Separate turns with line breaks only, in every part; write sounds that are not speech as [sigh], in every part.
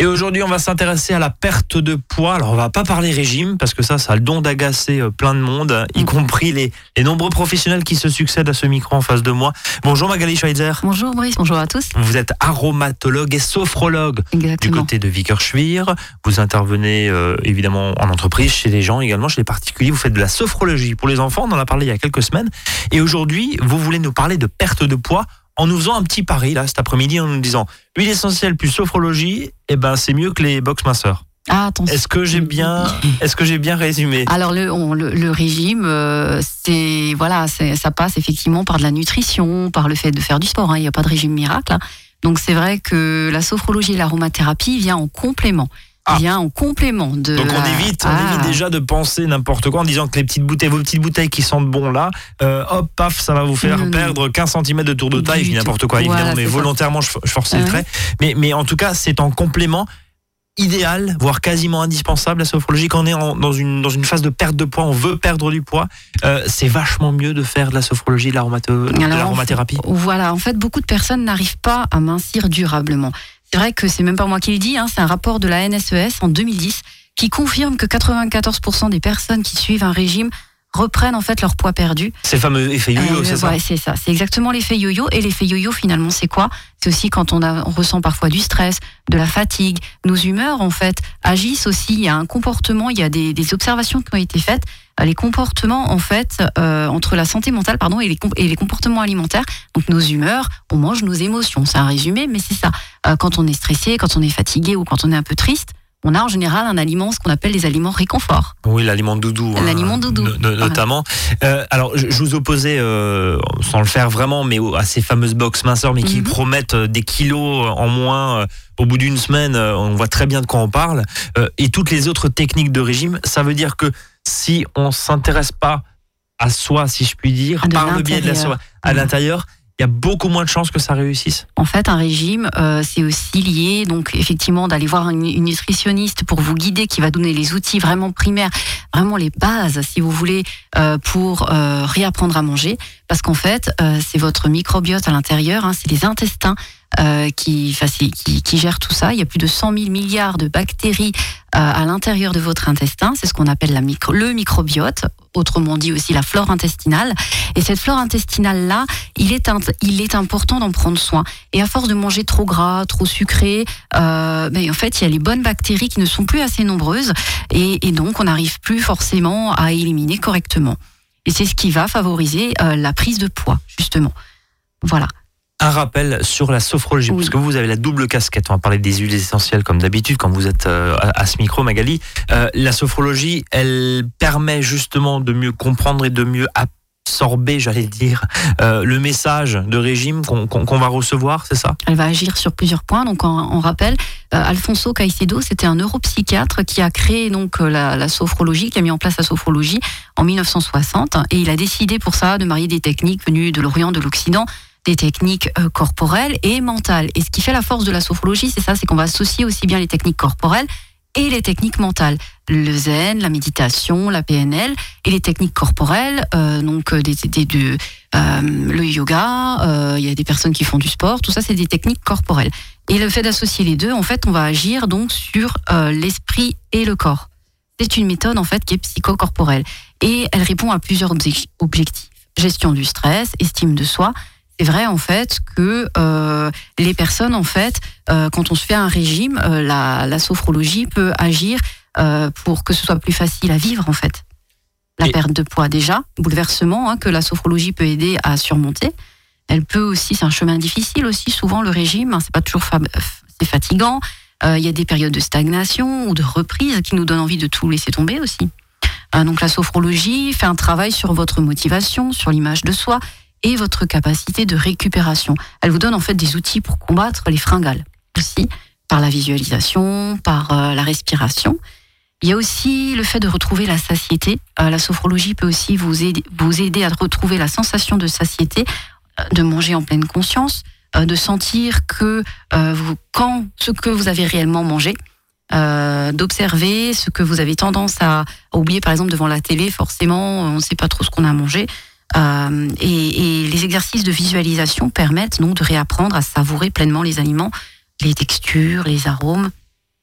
Et aujourd'hui, on va s'intéresser à la perte de poids. Alors, on va pas parler régime parce que ça, ça a le don d'agacer euh, plein de monde, y mm. compris les, les nombreux professionnels qui se succèdent à ce micro en face de moi. Bonjour Magali Schweitzer.
Bonjour Brice, bonjour à tous.
Vous êtes aromatologue et sophrologue du côté de Vickerschwir. Vous intervenez euh, évidemment en entreprise, chez les gens également, chez les particuliers. Vous faites de la sophrologie pour les enfants. On en a parlé il y a quelques semaines. Et aujourd'hui, vous voulez nous parler de perte de poids en nous faisant un petit pari là cet après-midi en nous disant huile essentielle plus sophrologie, eh ben c'est mieux que les box minceurs. Ah, est-ce que j'ai bien, [laughs] est-ce que j'ai bien résumé
Alors le, le, régime, euh, c'est voilà, ça passe effectivement par de la nutrition, par le fait de faire du sport. Hein. Il n'y a pas de régime miracle. Hein. Donc c'est vrai que la sophrologie et l'aromathérapie vient en complément. Ah. vient en complément de.
Donc on évite, on évite ah. déjà de penser n'importe quoi en disant que les petites bouteilles, vos petites bouteilles qui sentent bon là, euh, hop, paf, ça va vous faire perdre 15 cm de tour de taille. Je dis n'importe quoi, évidemment, mais volontairement, je, force le trait. Mais, mais en tout cas, c'est en complément idéal, voire quasiment indispensable la sophrologie quand on est dans, une, dans une phase de perte de poids, on veut perdre du poids, euh, c'est vachement mieux de faire de la sophrologie, de l'aromathérapie.
Voilà, en fait, beaucoup de personnes n'arrivent pas à mincir durablement. C'est vrai que c'est même pas moi qui le dis, hein, c'est un rapport de la NSES en 2010 qui confirme que 94% des personnes qui suivent un régime reprennent en fait leur poids perdu.
C'est le fameux effet yo-yo, euh, c'est ça
c'est ça. C'est exactement l'effet yo-yo. Et l'effet yo-yo, finalement, c'est quoi? C'est aussi quand on, a, on ressent parfois du stress, de la fatigue. Nos humeurs, en fait, agissent aussi. Il y a un comportement, il y a des, des observations qui ont été faites. Euh, les comportements, en fait, euh, entre la santé mentale pardon, et, les, et les comportements alimentaires. Donc nos humeurs, on mange nos émotions. C'est un résumé, mais c'est ça. Euh, quand on est stressé, quand on est fatigué ou quand on est un peu triste, on a en général un aliment, ce qu'on appelle les aliments réconfort.
Oui, l'aliment doudou.
Hein, l'aliment doudou.
notamment. Euh, alors, je, vous opposais, euh, sans le faire vraiment, mais à ces fameuses box minceurs, mais qui mhm. promettent euh, des kilos en moins au bout d'une semaine. On voit très bien de quoi on parle. et toutes les autres techniques de régime, ça veut dire que si on s'intéresse pas à soi, si je puis dire, par le biais de la soi, à l'intérieur, il y a beaucoup moins de chances que ça réussisse.
En fait, un régime, euh, c'est aussi lié, donc effectivement, d'aller voir une, nutritionniste pour vous guider, qui va donner les outils vraiment primaires, vraiment les bases, si vous voulez, euh, pour euh, réapprendre à manger. Parce qu'en fait, c'est votre microbiote à l'intérieur, hein, c'est les intestins euh, qui, qui, qui, gère tout ça. Il y a plus de 100 000 milliards de bactéries euh, à l'intérieur de votre intestin. C'est ce qu'on appelle la micro, le microbiote, autrement dit aussi la flore intestinale. Et cette flore intestinale-là, il est, il est important d'en prendre soin. Et à force de manger trop gras, trop sucré, euh, ben, en fait, il y a les bonnes bactéries qui ne sont plus assez nombreuses. Et, et donc, on n'arrive plus forcément à éliminer correctement. Et c'est ce qui va favoriser euh, la prise de poids, justement. Voilà
un rappel sur la sophrologie, parce que vous avez la double casquette. On va parler des huiles essentielles comme d'habitude quand vous êtes euh, à, ce micro, Magali. Euh, la sophrologie, elle permet justement de mieux comprendre et de mieux absorber, j'allais dire, euh, le message de régime qu'on va recevoir, c'est ça?
Elle va agir sur plusieurs points. Donc, on, rappelle, Alfonso Caicedo, c'était un neuropsychiatre qui a créé donc la, la, sophrologie, qui a mis en place la sophrologie en 1960, et il a décidé pour ça de marier des techniques venues de l'Orient, de l'Occident des techniques euh, corporelles et mentales. Et ce qui fait la force de la sophrologie, c'est ça, c'est qu'on va associer aussi bien les techniques corporelles et les techniques mentales. Le zen, la méditation, la PNL et les techniques corporelles, euh, donc euh, des, des, le yoga, il y a des personnes qui font du sport, tout ça c'est des techniques corporelles. Et le fait d'associer les deux, en fait, on va agir donc sur l'esprit et le corps. C'est une méthode en fait qui est psychocorporelle et elle répond à plusieurs objectifs gestion du stress, estime de soi, c'est vrai en fait que euh, les personnes en fait, euh, quand on se fait un régime, euh, la, sophrologie peut agir pour que ce soit plus facile à vivre en fait. La perte de poids déjà, bouleversement hein, que la sophrologie peut aider à surmonter. Elle peut aussi, c'est un chemin difficile aussi. Souvent le régime, hein, c'est pas toujours c'est fatigant. Il y a des périodes de stagnation ou de reprise qui nous donnent envie de tout laisser tomber aussi. donc la sophrologie fait un travail sur votre motivation, sur l'image de soi et votre capacité de récupération. Elle vous donne en fait des outils pour combattre les fringales aussi par la visualisation, par euh, la respiration. Il y a aussi le fait de retrouver la satiété. Euh, la sophrologie peut aussi vous aider, à retrouver la sensation de satiété, euh, de manger en pleine conscience, de sentir que quand ce que vous avez réellement mangé, d'observer ce que vous avez tendance à, oublier, par exemple devant la télé, forcément, on ne sait pas trop ce qu'on a mangé. Euh, et, et, les exercices de visualisation permettent donc de réapprendre à savourer pleinement les aliments, les textures, les arômes.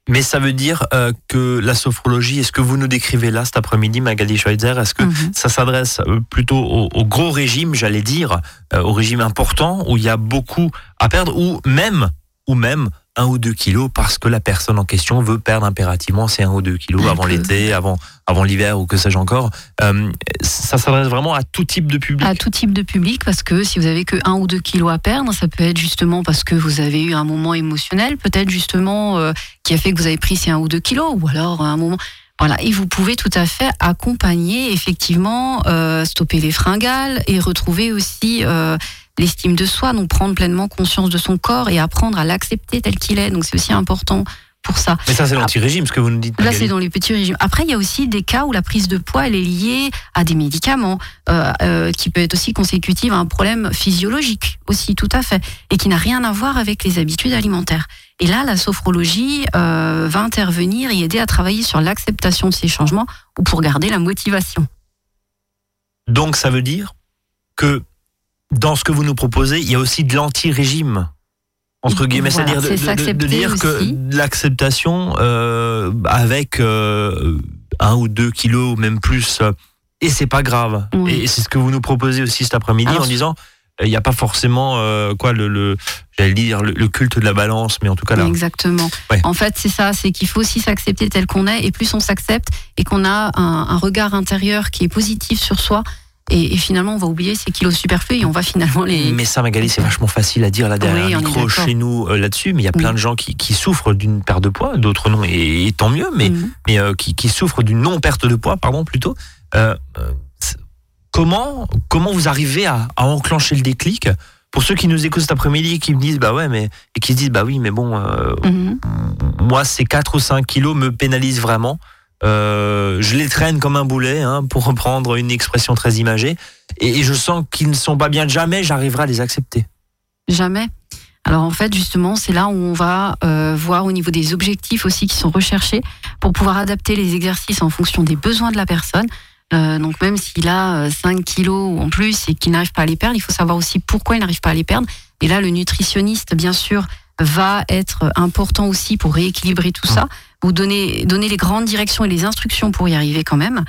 Mais ça veut dire euh, que la sophrologie, est-ce que vous nous décrivez là cet après-midi, Magali Schweitzer, est-ce que mhm. ça s'adresse euh, plutôt au, gros régime, j'allais dire, euh, au régime important, où il y a beaucoup à perdre, ou même, ou même un ou deux kilos parce que la personne en question veut perdre impérativement ces un ou deux kilos avant l'été, avant, avant l'hiver ou que sais-je encore. Euh, ça s'adresse vraiment à tout type de public.
À tout type de public parce que si vous avez que un ou deux kilos à perdre, ça peut être justement parce que vous avez eu un moment émotionnel, peut-être justement euh, qui a fait que vous avez pris ces un ou deux kilos ou alors un moment. Voilà, et vous pouvez tout à fait accompagner, effectivement, euh, stopper les fringales et retrouver aussi l'estime de soi, donc prendre pleinement conscience de son corps et apprendre à l'accepter tel qu'il est. Donc c'est aussi important pour ça.
Mais ça, c'est l'anti-régime, ce que vous nous dites.
Là, c'est dans les petits régimes. Après, il y a aussi des cas où la prise de poids, elle est liée à des médicaments, euh, euh, qui peut être aussi consécutive à un problème physiologique, aussi, tout à fait, et qui n'a rien à voir avec les habitudes alimentaires. Et là, la sophrologie euh, va intervenir et aider à travailler sur l'acceptation de ces changements ou pour garder la motivation.
Donc, ça veut dire que dans ce que vous nous proposez, il y a aussi de l'anti-régime. Entre guillemets, c'est-à-dire de, dire que l'acceptation euh, avec euh, un ou deux kilos, même plus, euh, et c'est pas grave. Et c'est ce que vous nous proposez aussi cet après-midi en disant il n'y a pas forcément quoi le, le j'allais dire le, culte de la balance mais en tout cas là
exactement. En fait c'est ça c'est qu'il faut aussi s'accepter tel qu'on est et plus on s'accepte et qu'on a un, un, regard intérieur qui est positif sur soi et, finalement, on va oublier ces kilos superflus et on va finalement les.
Mais ça, Magali, c'est vachement facile à dire là derrière le micro chez nous euh, là-dessus. Mais il y a plein de gens qui, souffrent d'une perte de poids, d'autres non, et, tant mieux. Mais, mhm. mais euh, qui, souffrent d'une non perte de poids, pardon, plutôt. Euh, comment comment vous arrivez à, enclencher le déclic? Pour ceux qui nous écoutent cet après-midi et qui me disent bah ouais mais et qui se disent bah oui mais bon mhm. moi ces 4 ou 5 kilos me pénalisent vraiment euh, je les traîne comme un boulet, hein, pour reprendre une expression très imagée, et, je sens qu'ils ne sont pas bien. Jamais j'arriverai à les accepter.
Jamais. Alors en fait, justement, c'est là où on va euh, voir au niveau des objectifs aussi qui sont recherchés pour pouvoir adapter les exercices en fonction des besoins de la personne. Euh, donc même s'il a 5 kilos en plus et qu'il n'arrive pas à les perdre, il faut savoir aussi pourquoi il n'arrive pas à les perdre. Et là, le nutritionniste, bien sûr, va être important aussi pour rééquilibrer tout ça vous donner, donner les grandes directions et les instructions pour y arriver quand même.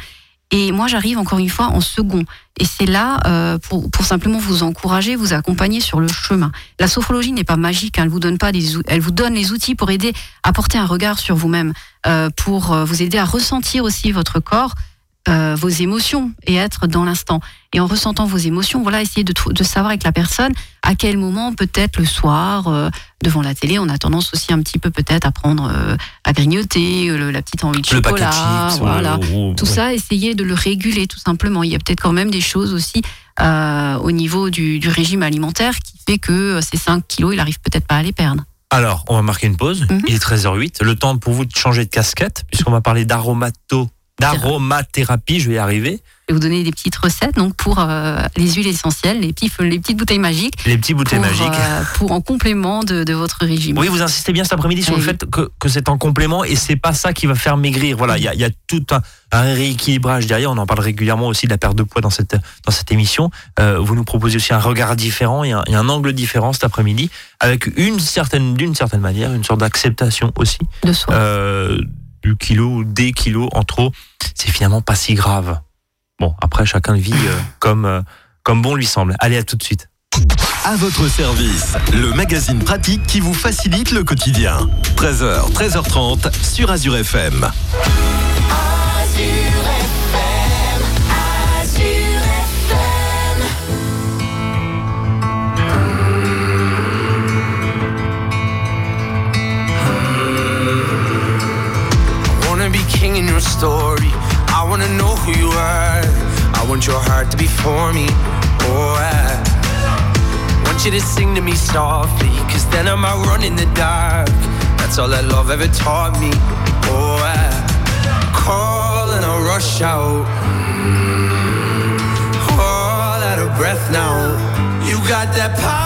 Et moi, j'arrive encore une fois en second. Et c'est là euh, pour, pour, simplement vous encourager, vous accompagner sur le chemin. La sophrologie n'est pas magique. Hein. elle vous donne pas des, elle vous donne les outils pour aider à porter un regard sur vous-même, euh, pour euh, vous aider à ressentir aussi votre corps, euh, vos émotions et être dans l'instant. Et en ressentant vos émotions, voilà, essayer de, de savoir avec la personne à quel moment, peut-être le soir, euh, devant la télé, on a tendance aussi un petit peu peut-être à prendre, euh, à grignoter, la petite envie de chocolat, voilà. tout ça, essayer de le réguler tout simplement. Il y a peut-être quand même des choses aussi au niveau du, du, régime alimentaire qui fait que ces 5 kilos, il arrive peut-être pas à les perdre.
Alors, on va marquer une pause. Mhm. Il est 13h08. Le temps pour vous de changer de casquette, puisqu'on va parler d'aromato d'aromathérapie, je vais y arriver.
Je vais vous donner des petites recettes donc pour euh, les huiles essentielles, les, petits, les petites bouteilles magiques.
Les petites bouteilles magiques. Euh,
pour en complément de, votre régime.
Oui, vous insistez bien cet après-midi sur le fait que, que c'est en complément et c'est pas ça qui va faire maigrir. Voilà, il y a, y a, tout un, un, rééquilibrage derrière. On en parle régulièrement aussi de la perte de poids dans cette, dans cette émission. Euh, vous nous proposez aussi un regard différent et un, et un angle différent cet après-midi avec une certaine, d'une certaine manière, une sorte d'acceptation aussi.
De soi.
Du kilo ou des kilos en trop, c'est finalement pas si grave. Bon, après, chacun vit euh, [coughs] comme, euh, comme bon lui semble. Allez, à tout de suite.
À votre service, le magazine pratique qui vous facilite le quotidien. 13h, 13h30 sur Azure FM. Story. I wanna know who you are. I want your heart to be for me. Oh, I want you to sing to me softly. Cause then I'm out running the dark. That's all that love ever taught me. Oh, I call and I rush out. Mm, all out of breath now. You got that power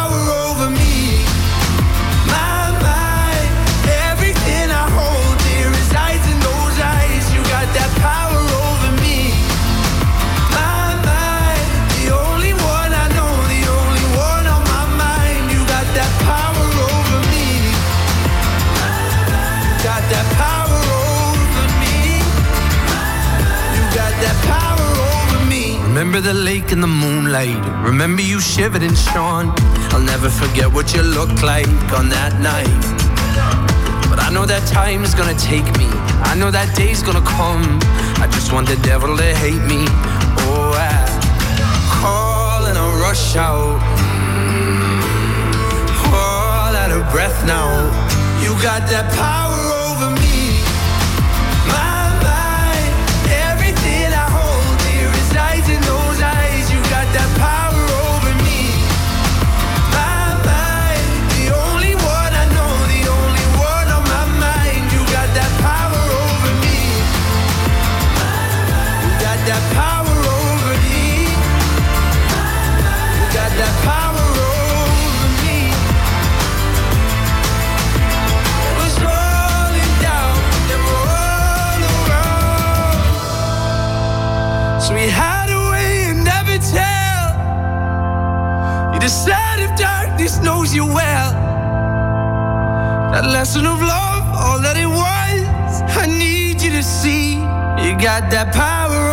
Remember the lake and the moonlight. Remember you shivered and shone. I'll never forget what you looked like on that night. But I know that time is gonna take me. I know that day's gonna come. I just want the devil to hate me. Oh, I call and I rush out. Mm. All out of breath now. You got that power knows you well. That lesson of love, all that it was, I need you to see. You got that power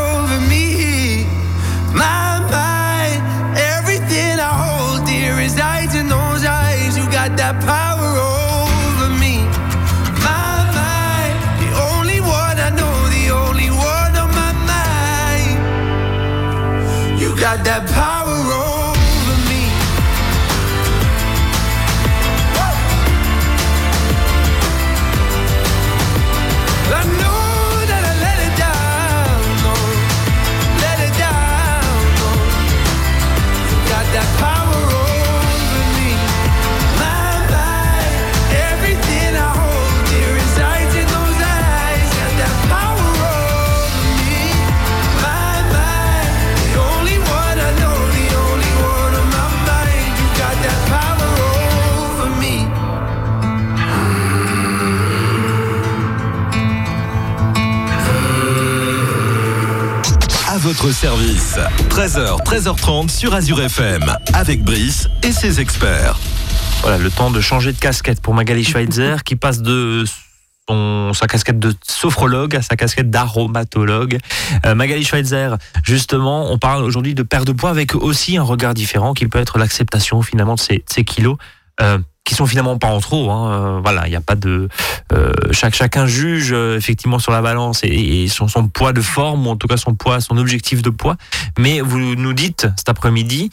votre service. 13h, 13h30 sur Azure FM, avec Brice et ses experts.
Voilà, le temps de changer de casquette pour Magali Schweitzer, qui passe de sa casquette de sophrologue à sa casquette d'aromatologue. Euh, Magali Schweitzer, justement, on parle aujourd'hui de perte de poids avec aussi un regard différent qui peut être l'acceptation finalement de ces, kilos. Euh, qui sont finalement pas en trop. Hein. Euh, voilà, il n'y a pas de euh, chaque chacun juge euh, effectivement sur la balance et, son, son, poids de forme ou en tout cas son poids, son objectif de poids. Mais vous nous dites cet après-midi,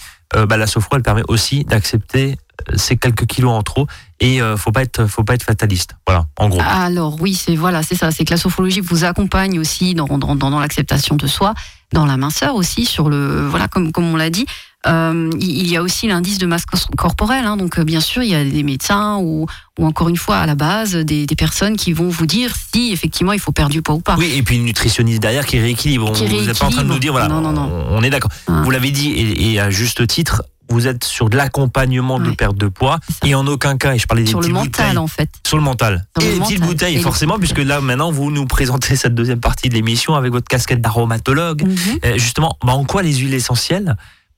bah, la sophro elle permet aussi d'accepter ces quelques kilos en trop et faut pas être faut pas être fataliste voilà en gros
alors oui c'est voilà c'est ça c'est que la sophrologie vous accompagne aussi dans, dans, dans l'acceptation de soi dans la minceur aussi sur le voilà comme comme on l'a dit euh, il y a aussi l'indice de masse corporelle. Hein, donc, euh, bien sûr, il y a des médecins ou, ou encore une fois, à la base, des, des, personnes qui vont vous dire si effectivement il faut perdre du poids ou pas.
Oui, et puis une nutritionniste derrière qui rééquilibre. Vous n'êtes pas en train de nous dire, voilà, non, non, non. on est d'accord. Ah. Vous l'avez dit, et, à juste titre, vous êtes sur de l'accompagnement de perte de poids et en aucun cas, et je parlais des
sur
le
mental en fait.
Sur le mental. et les petites bouteilles, forcément, puisque là maintenant vous nous présentez cette deuxième partie de l'émission avec votre casquette d'aromatologue. Mhm. Euh, justement, bah, en quoi les huiles essentielles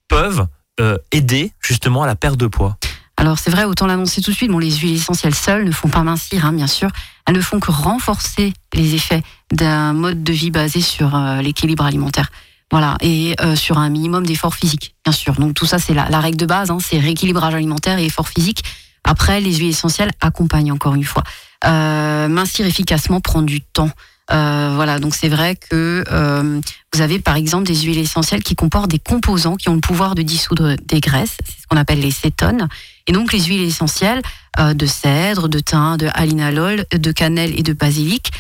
peuvent euh, aider justement à la perte de poids
alors c'est vrai, autant l'annoncer tout de suite, bon, les huiles essentielles seules ne font pas mincir, hein, bien sûr. Elles ne font que renforcer les effets d'un mode de vie basé sur euh, l'équilibre alimentaire. Voilà, et euh, sur un minimum d'effort physique, bien sûr. Donc tout ça, c'est la, la, règle de base, hein, c'est rééquilibrage alimentaire et effort physique. Après, les huiles essentielles accompagnent encore une fois. mincir efficacement prend du temps. Euh, voilà, donc c'est vrai que euh, vous avez par exemple des huiles essentielles qui comportent des composants qui ont le pouvoir de dissoudre des graisses, c'est ce qu'on appelle les cétones. Et donc les huiles essentielles euh, de cèdre, de thym, de alinalol, de cannelle et de basilic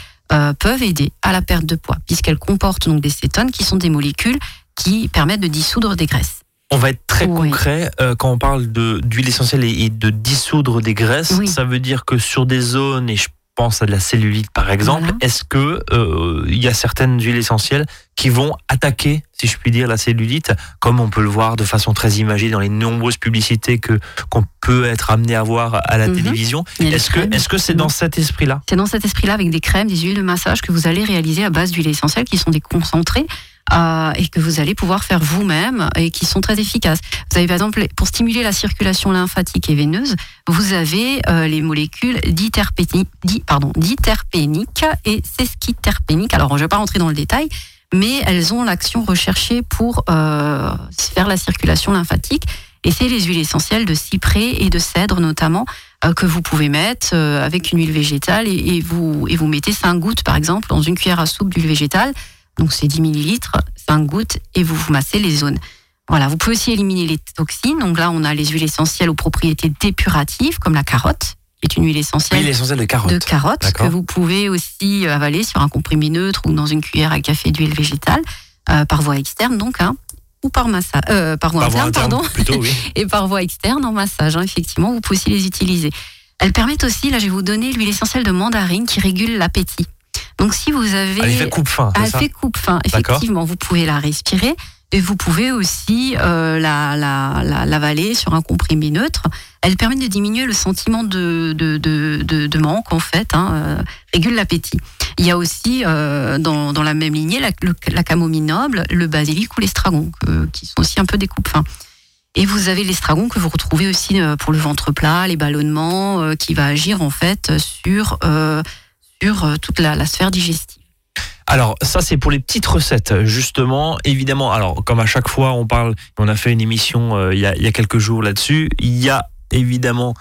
peuvent aider à la perte de poids, puisqu'elles comportent donc des cétones qui sont des molécules qui permettent de dissoudre des graisses.
On va être très concret quand on parle d'huile essentielle et, de dissoudre des graisses. Ça veut dire que sur des zones, et je pense à de la cellulite par exemple, est-ce que euh, il y a certaines huiles essentielles qui vont attaquer, si je puis dire, la cellulite, comme on peut le voir de façon très imagée dans les nombreuses publicités que qu'on peut être amené à voir à la mhm. télévision? Est-ce que est-ce que c'est dans cet esprit-là?
C'est dans cet esprit-là avec des crèmes, des huiles de massage que vous allez réaliser à base d'huiles essentielles qui sont des concentrés et que vous allez pouvoir faire vous-même et qui sont très efficaces. Vous avez par exemple, pour stimuler la circulation lymphatique et veineuse, vous avez euh, les molécules diterpéniques, et sesquiterpéniques. Alors, je ne vais pas rentrer dans le détail, mais elles ont l'action recherchée pour euh, faire la circulation lymphatique. Et c'est les huiles essentielles de cyprès et de cèdre notamment euh, que vous pouvez mettre avec une huile végétale et, vous, et vous mettez 5 gouttes par exemple dans une cuillère à soupe d'huile végétale. Donc c'est 10 millilitres, 5 gouttes et vous vous massez les zones. Voilà, vous pouvez aussi éliminer les toxines. Donc là, on a les huiles essentielles aux propriétés dépuratives comme la carotte qui est une huile essentielle,
huile essentielle de carotte,
de carotte que vous pouvez aussi avaler sur un comprimé neutre ou dans une cuillère à café d'huile végétale euh, par voie externe donc hein, ou par massage euh, par voie interne, pardon
plutôt, oui. [laughs]
et par voie externe en massage hein, effectivement vous pouvez aussi les utiliser. Elles permettent aussi là je vais vous donner l'huile essentielle de mandarine qui régule l'appétit. Donc si vous avez
elle fait coupe fin,
elle fait coupe fin effectivement vous pouvez la respirer et vous pouvez aussi euh, la, la, la, l'avaler sur un comprimé neutre. Elle permet de diminuer le sentiment de, de, de, de, manque, en fait, hein, euh, régule l'appétit. Il y a aussi, euh, dans, dans la même lignée, la, la camomille noble, le basilic ou l'estragon, qui sont aussi un peu des coupes fins. Et vous avez l'estragon que vous retrouvez aussi euh, pour le ventre plat, les ballonnements, qui va agir en fait sur, sur toute la, la sphère digestive.
Alors ça c'est pour les petites recettes justement. Évidemment, alors comme à chaque fois on parle, on a fait une émission euh, il, y a, il, y a, quelques jours là-dessus. Il y a évidemment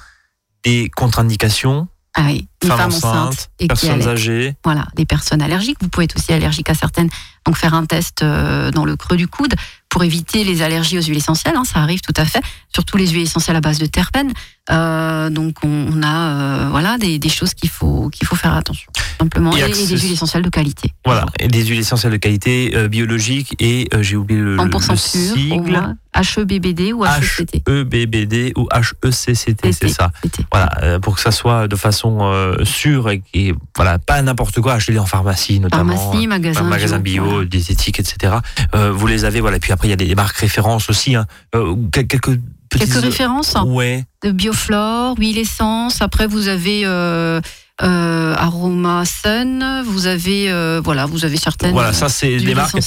des contre-indications.
Ah oui,
une femmes, enceintes, personnes âgées.
Voilà, des personnes allergiques. Vous pouvez être aussi allergique à certaines. Donc faire un test euh, dans le creux du coude pour éviter les allergies aux huiles essentielles. Hein, ça arrive tout à fait, surtout les huiles essentielles à base de terpènes. Euh, donc on, a euh, voilà des, des choses qu'il faut qu'il faut faire attention simplement et, des huiles essentielles de qualité.
Voilà, et des huiles essentielles de qualité euh, biologiques et j'ai oublié le, 100% le sigle.
HEBBD ou HECT.
HEBBD ou HECCT, c'est ça. Voilà, pour que ça soit de façon sûre et, voilà, pas n'importe quoi, acheter en pharmacie notamment.
Pharmacie, magasin,
magasin bio, diététique, etc. vous les avez, voilà. Puis après il y a des, marques références aussi. Hein. Quelques
Quelques références
Ouais.
De Bioflore, huile essence. Après, vous avez euh, euh, Aroma Sun. Vous avez, euh, voilà, vous avez certaines.
Voilà, ça c'est des marques.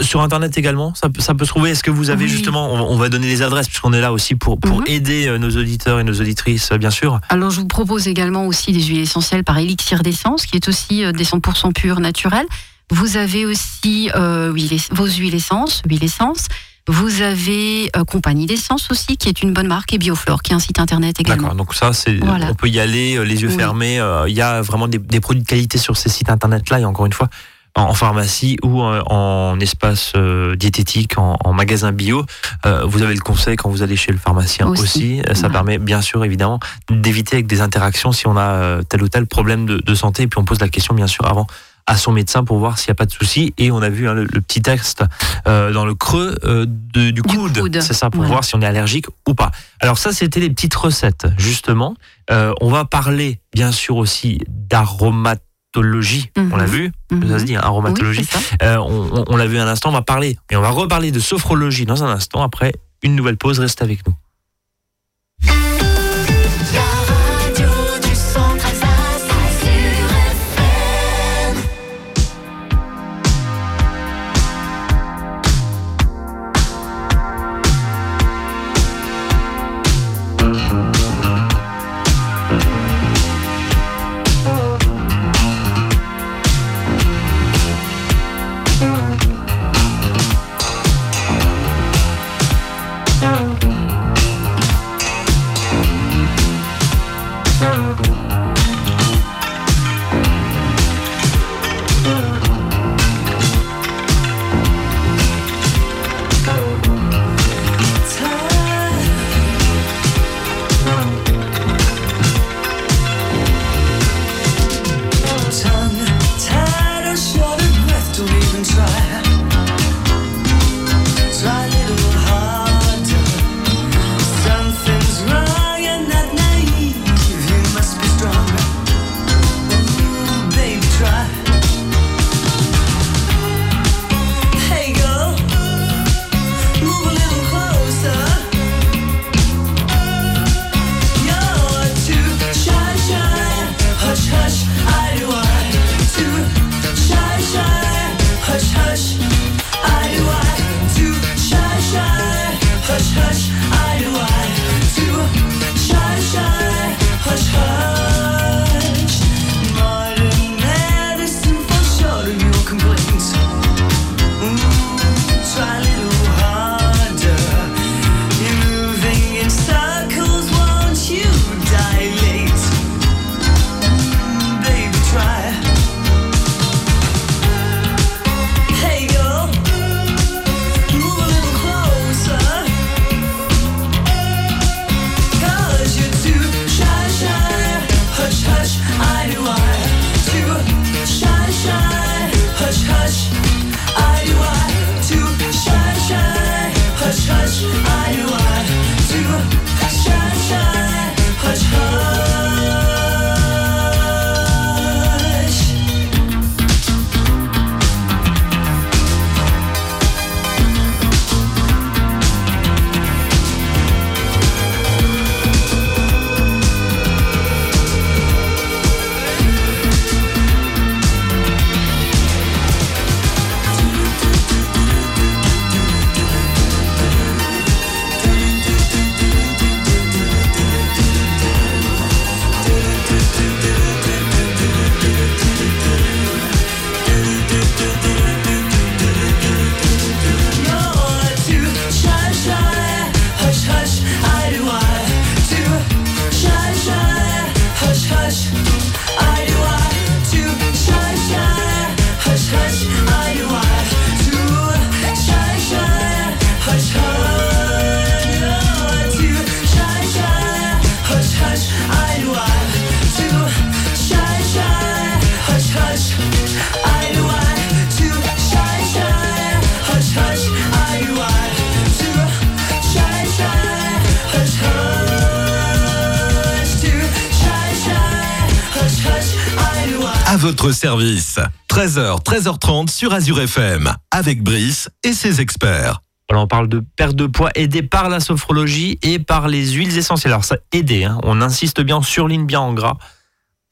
Sur Internet également, ça, ça peut se trouver. Est-ce que vous avez justement, on, va donner les adresses puisqu'on est là aussi pour, pour mhm. aider nos auditeurs et nos auditrices, bien sûr.
Alors, je vous propose également aussi des huiles essentielles par élixir d'essence, qui est aussi des 100% pures naturelles. Vous avez aussi vos huiles essence, huile essence. Vous avez euh, Compagnie d'essence aussi, qui est une bonne marque, et Bioflore, qui est un site internet également.
D'accord, donc ça, c'est, on peut y aller euh, les yeux fermés. Euh, il y a vraiment des, produits de qualité sur ces sites internet-là, et encore une fois, en, pharmacie ou en, espace diététique, en, magasin bio. vous avez le conseil quand vous allez chez le pharmacien aussi. Ça permet bien sûr évidemment d'éviter avec des interactions si on a tel ou tel problème de, de santé. Et puis on pose la question bien sûr avant à son médecin pour voir s'il n'y a pas de souci. Et on a vu hein, le, petit texte euh, dans le creux euh, du, coude. C'est ça, pour voir si on est allergique ou pas. Alors ça, c'était les petites recettes, justement. Euh, on va parler, bien sûr, aussi d'aromatologie. On l'a mhm. vu, ça se dit, hein, aromatologie. on, on l'a vu un instant, on va parler, et on va reparler de sophrologie dans un instant après une nouvelle pause. Reste avec nous.
I do I do shy shy hush hush I do I
votre service. 13h, 13h30 sur Azure FM, avec Brice et ses experts.
On parle de perte de poids aidée par la sophrologie et par les huiles essentielles. Alors ça, aider, hein. on insiste bien, on surligne bien en gras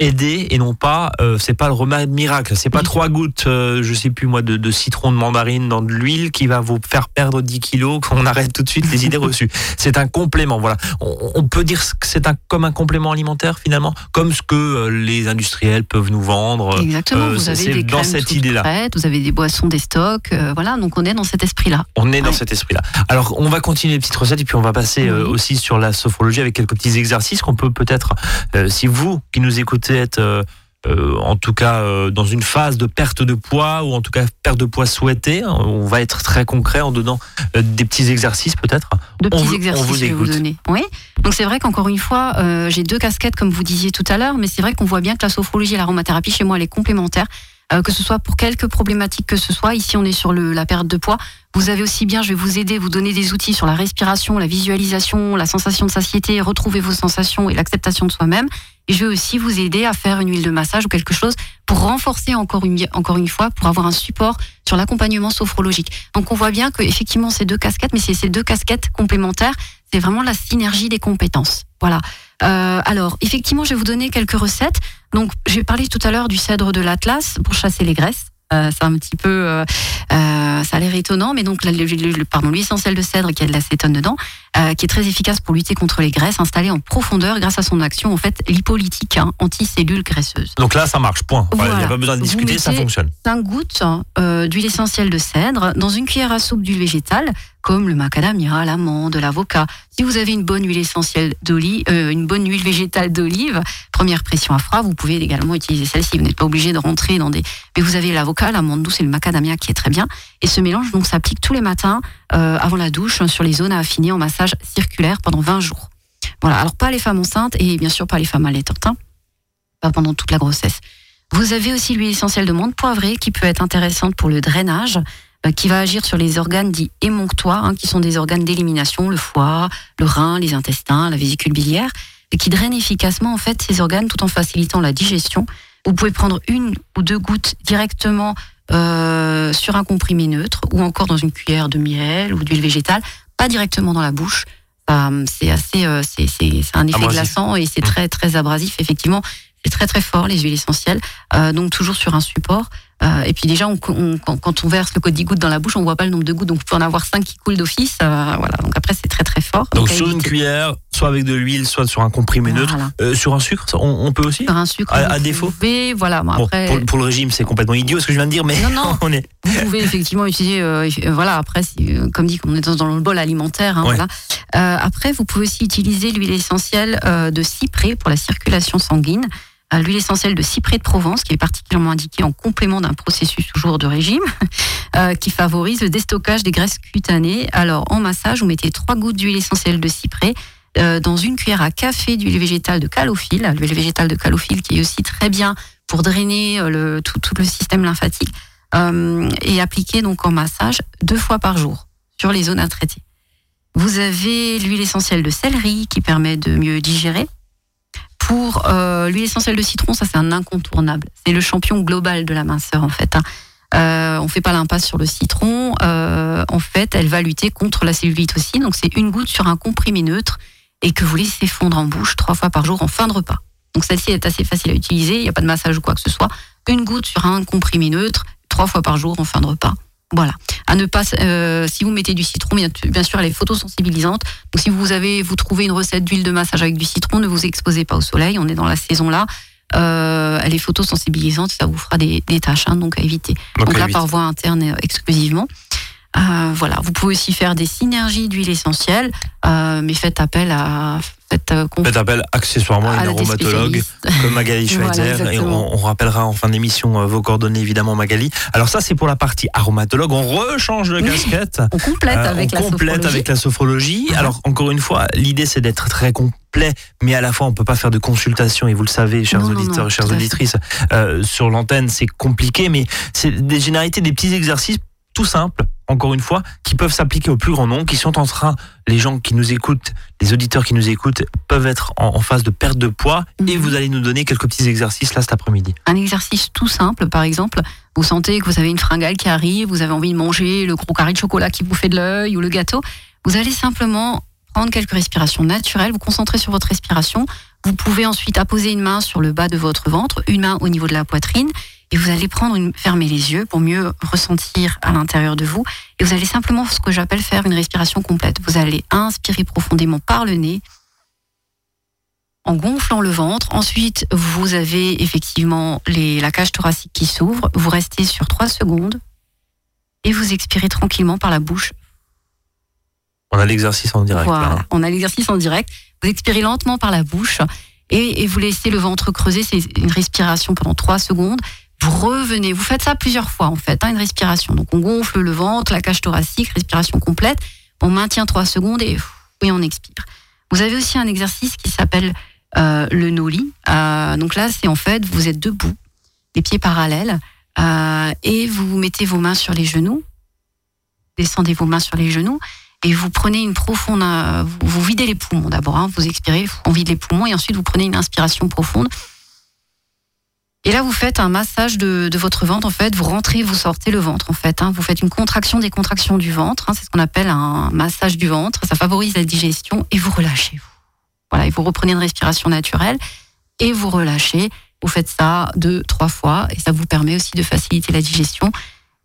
aider et non pas euh, c'est pas le remède miracle. C'est pas trois gouttes euh, je sais plus moi de, de, citron de mandarine dans de l'huile qui va vous faire perdre 10 kilos [laughs] qu'on arrête tout de suite les idées reçues. [laughs] C'est un complément voilà. On, on peut dire que c'est un comme un complément alimentaire finalement comme ce que euh, les industriels peuvent nous vendre
euh, exactement vous avez des dans cette idée là vous avez des boissons des stocks voilà donc on est dans cet esprit là
on est dans cet esprit là alors on va continuer les petites recettes et puis on va passer aussi sur la sophrologie avec quelques petits exercices qu'on peut peut-être si vous qui nous écoutez être euh, euh, en tout cas euh, dans une phase de perte de poids ou en tout cas perte de poids souhaitée. On va être très concret en donnant des petits exercices peut-être.
De petits exercices vous que vous donner. Oui. Donc c'est vrai qu'encore une fois, j'ai deux casquettes comme vous disiez tout à l'heure, mais c'est vrai qu'on voit bien que la sophrologie et l'aromathérapie chez moi elle est complémentaire. Que ce soit pour quelques problématiques que ce soit. Ici, on est sur le, la perte de poids. Vous avez aussi bien, je vais vous aider, vous donner des outils sur la respiration, la visualisation, la sensation de satiété, retrouver vos sensations et l'acceptation de soi-même. Et je vais aussi vous aider à faire une huile de massage ou quelque chose pour renforcer encore une, encore une fois, pour avoir un support sur l'accompagnement sophrologique. Donc on voit bien que effectivement ces deux casquettes, mais c'est ces deux casquettes complémentaires, c'est vraiment la synergie des compétences. Voilà. Euh, alors, effectivement, je vais vous donner quelques recettes. Donc, j'ai parlé tout à l'heure du cèdre de l'Atlas pour chasser les graisses. Euh, c'est un petit peu, euh, euh, ça a l'air étonnant, mais donc le, pardon, l'huile de cèdre qui a de l'acétone dedans, euh, qui est très efficace pour lutter contre les graisses installées en profondeur grâce à son action en fait lipolytique, hein, anti-cellules graisseuses.
Donc là, ça marche. Point. Il n'y a pas besoin de discuter, ça fonctionne.
5 gouttes d'huile essentielle de cèdre dans une cuillère à soupe d'huile végétale comme le macadamia, l'amande, l'avocat. Si vous avez une bonne huile essentielle d'olive, euh, une bonne huile végétale d'olive, première pression à froid, vous pouvez également utiliser celle-ci. Vous n'êtes pas obligé de rentrer dans des. Mais vous avez l'avocat, l'amande douce et le macadamia qui est très bien. Et ce mélange donc s'applique tous les matins euh, avant la douche sur les zones à affiner en massage circulaire pendant 20 jours. Voilà. Alors pas les femmes enceintes et bien sûr pas les femmes allaitantes, hein. pas pendant toute la grossesse. Vous avez aussi l'huile essentielle de menthe poivrée qui peut être intéressante pour le drainage. Euh, qui va agir sur les organes dits émonctoires, hein, qui sont des organes d'élimination, le foie, le rein, les intestins, la vésicule biliaire, et qui drainent efficacement en fait ces organes tout en facilitant la digestion. Vous pouvez prendre une ou deux gouttes directement euh, sur un comprimé neutre ou encore dans une cuillère de miel ou d'huile végétale, pas directement dans la bouche. Euh, c'est assez, euh, c'est un effet glaçant et c'est très très abrasif. Effectivement, c'est très très fort les huiles essentielles. Euh, donc toujours sur un support. Euh, et puis déjà, on, quand, on verse le code 10 gouttes dans la bouche, on voit pas le nombre de gouttes, donc vous pouvez en avoir 5 qui coulent d'office. Euh, voilà. Donc après, c'est très très fort.
Donc, sur une cuillère, soit avec de l'huile, soit sur un comprimé neutre. Euh, sur un sucre, on, peut aussi
Sur un sucre.
À, défaut
Voilà. après...
pour, le régime, c'est complètement idiot ce que je viens de dire, mais
non, non. [laughs] on est. Vous pouvez effectivement utiliser. voilà. Après, comme dit, on est dans, le bol alimentaire. Hein, voilà. après, vous pouvez aussi utiliser l'huile essentielle de cyprès pour la circulation sanguine l'huile essentielle de cyprès de Provence, qui est particulièrement indiquée en complément d'un processus toujours de régime, [laughs] euh, qui favorise le déstockage des graisses cutanées. Alors, en massage, vous mettez trois gouttes d'huile essentielle de cyprès euh, dans une cuillère à café d'huile végétale de calophylle, l'huile végétale de calophylle qui est aussi très bien pour drainer euh, le, tout, tout le système lymphatique, et appliquer donc en massage deux fois par jour sur les zones à traiter. Vous avez l'huile essentielle de céleri qui permet de mieux digérer pour euh, l'huile essentielle de citron, ça c'est un incontournable. C'est le champion global de la minceur en fait. Hein. Euh, on fait pas l'impasse sur le citron. Euh, en fait, elle va lutter contre la cellulite aussi. Donc c'est une goutte sur un comprimé neutre et que vous laissez fondre en bouche trois fois par jour en fin de repas. Donc celle-ci est assez facile à utiliser. Il n'y a pas de massage ou quoi que ce soit. Une goutte sur un comprimé neutre trois fois par jour en fin de repas. Voilà. À ne pas, euh, si vous mettez du citron, bien, sûr, elle est photosensibilisante. Donc, si vous avez, vous trouvez une recette d'huile de massage avec du citron, ne vous exposez pas au soleil. On est dans la saison là. Euh, elle est photosensibilisante, ça vous fera des, des tâches, hein, donc à éviter. Donc, là, par voie interne euh, exclusivement. Euh, voilà, vous pouvez aussi faire des synergies d'huile essentielle, euh, mais faites appel à
faites, euh, faites appel accessoirement à une aromatologue comme Magali [laughs] Schweitzer et on, rappellera en fin d'émission vos coordonnées évidemment Magali. Alors ça c'est pour la partie aromatologue, on rechange de casquette. [laughs]
on complète avec
on
la complète
sophrologie. avec la sophrologie. Alors encore une fois, l'idée c'est d'être très complet, mais à la fois on peut pas faire de consultation et vous le savez, chers auditeurs et chères auditrices, sur l'antenne c'est compliqué, mais c'est des généralités, des petits exercices tout simples encore une fois, qui peuvent s'appliquer au plus grand nombre, qui sont en train, les gens qui nous écoutent, les auditeurs qui nous écoutent, peuvent être en, phase de perte de poids. Et mhm. vous allez nous donner quelques petits exercices là cet après-midi.
Un exercice tout simple, par exemple, vous sentez que vous avez une fringale qui arrive, vous avez envie de manger le gros carré de chocolat qui vous fait de l'œil ou le gâteau. Vous allez simplement prendre quelques respirations naturelles, vous concentrer sur votre respiration. Vous pouvez ensuite apposer une main sur le bas de votre ventre, une main au niveau de la poitrine, et vous allez prendre une, fermer les yeux pour mieux ressentir à l'intérieur de vous. Et vous allez simplement, ce que j'appelle faire une respiration complète. Vous allez inspirer profondément par le nez, en gonflant le ventre. Ensuite, vous avez effectivement les, la cage thoracique qui s'ouvre. Vous restez sur 3 secondes et vous expirez tranquillement par la bouche
on a l'exercice en direct.
Voilà, on a l'exercice en direct. Vous expirez lentement par la bouche et, vous laissez le ventre creuser. C'est une respiration pendant 3 secondes. Vous revenez, vous faites ça plusieurs fois en fait, hein, une respiration. Donc on gonfle le ventre, la cage thoracique, respiration complète. On maintient 3 secondes et, on expire. Vous avez aussi un exercice qui s'appelle euh, le noli. Euh, donc là, c'est en fait, vous êtes debout, les pieds parallèles, euh, et vous mettez vos mains sur les genoux. Descendez vos mains sur les genoux et vous prenez une profonde, euh, vous videz les poumons d'abord, hein, vous expirez, on vide les poumons et ensuite vous prenez une inspiration profonde. Et là, vous faites un massage de, votre ventre, en fait, vous rentrez, vous sortez le ventre, en fait. Hein. Vous faites une contraction, des contractions du ventre, hein. c'est ce qu'on appelle un massage du ventre, ça favorise la digestion et vous relâchez. Voilà, et vous reprenez une respiration naturelle et vous relâchez. Vous faites ça deux, trois fois et ça vous permet aussi de faciliter la digestion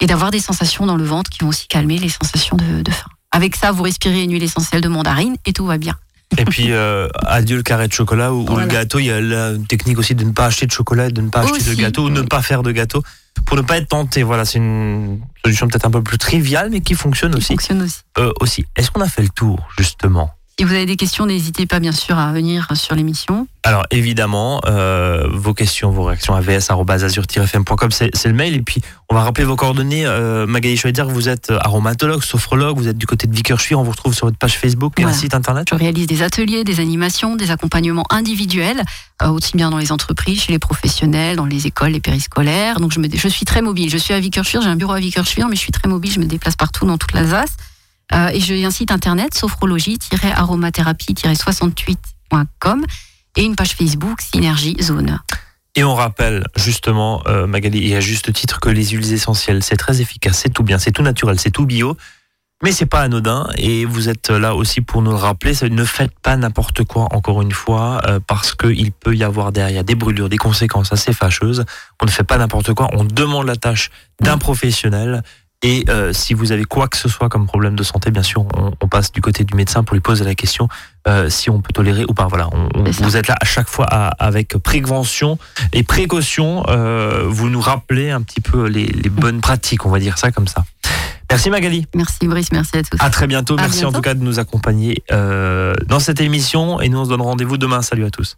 et d'avoir des sensations dans le ventre qui vont aussi calmer les sensations de faim. Avec ça, vous respirez une huile essentielle de mandarine et tout va bien.
Et puis, euh, adieu le carré de chocolat ou, le gâteau. Il y a la technique aussi de ne pas acheter de chocolat, de ne pas acheter de gâteau ou ne pas faire de gâteau pour ne pas être tenté. Voilà, c'est une solution peut-être un peu plus triviale, mais qui fonctionne aussi.
Fonctionne aussi.
Euh, aussi. Est-ce qu'on a fait le tour, justement?
Si vous avez des questions, n'hésitez pas bien sûr à venir sur l'émission.
Alors évidemment, euh, vos questions, vos réactions à vs.azur-fm.com, c'est le mail. Et puis, on va rappeler vos coordonnées. Euh, Magali dire que vous êtes aromatologue, sophrologue, vous êtes du côté de Vickerchuir. On vous retrouve sur votre page Facebook et un site internet.
Je réalise des ateliers, des animations, des accompagnements individuels, euh, aussi bien dans les entreprises, chez les professionnels, dans les écoles, les périscolaires. Donc je, me, je suis très mobile. Je suis à Vickerchuir, j'ai un bureau à Vickerchuir, mais je suis très mobile. Je me déplace partout dans toute l'Alsace. Euh, et j'ai un site internet, sophrologie-aromathérapie-68.com et une page Facebook, Synergie Zone.
Et on rappelle justement, euh, Magali, et à juste titre, que les huiles essentielles, c'est très efficace, c'est tout bien, c'est tout naturel, c'est tout bio, mais c'est pas anodin. Et vous êtes là aussi pour nous le rappeler. Ne faites pas n'importe quoi, encore une fois, euh, parce qu'il peut y avoir derrière des brûlures, des conséquences assez fâcheuses. On ne fait pas n'importe quoi, on demande la tâche d'un professionnel. Et euh, si vous avez quoi que ce soit comme problème de santé, bien sûr, on, passe du côté du médecin pour lui poser la question euh, si on peut tolérer ou pas. Voilà, vous êtes là à chaque fois avec prévention et précaution. Euh, vous nous rappelez un petit peu les, bonnes pratiques, on va dire ça comme ça. Merci Magali.
Merci Brice, merci à tous.
À très bientôt. merci en tout cas de nous accompagner dans cette émission et nous on se donne rendez-vous demain. Salut à tous.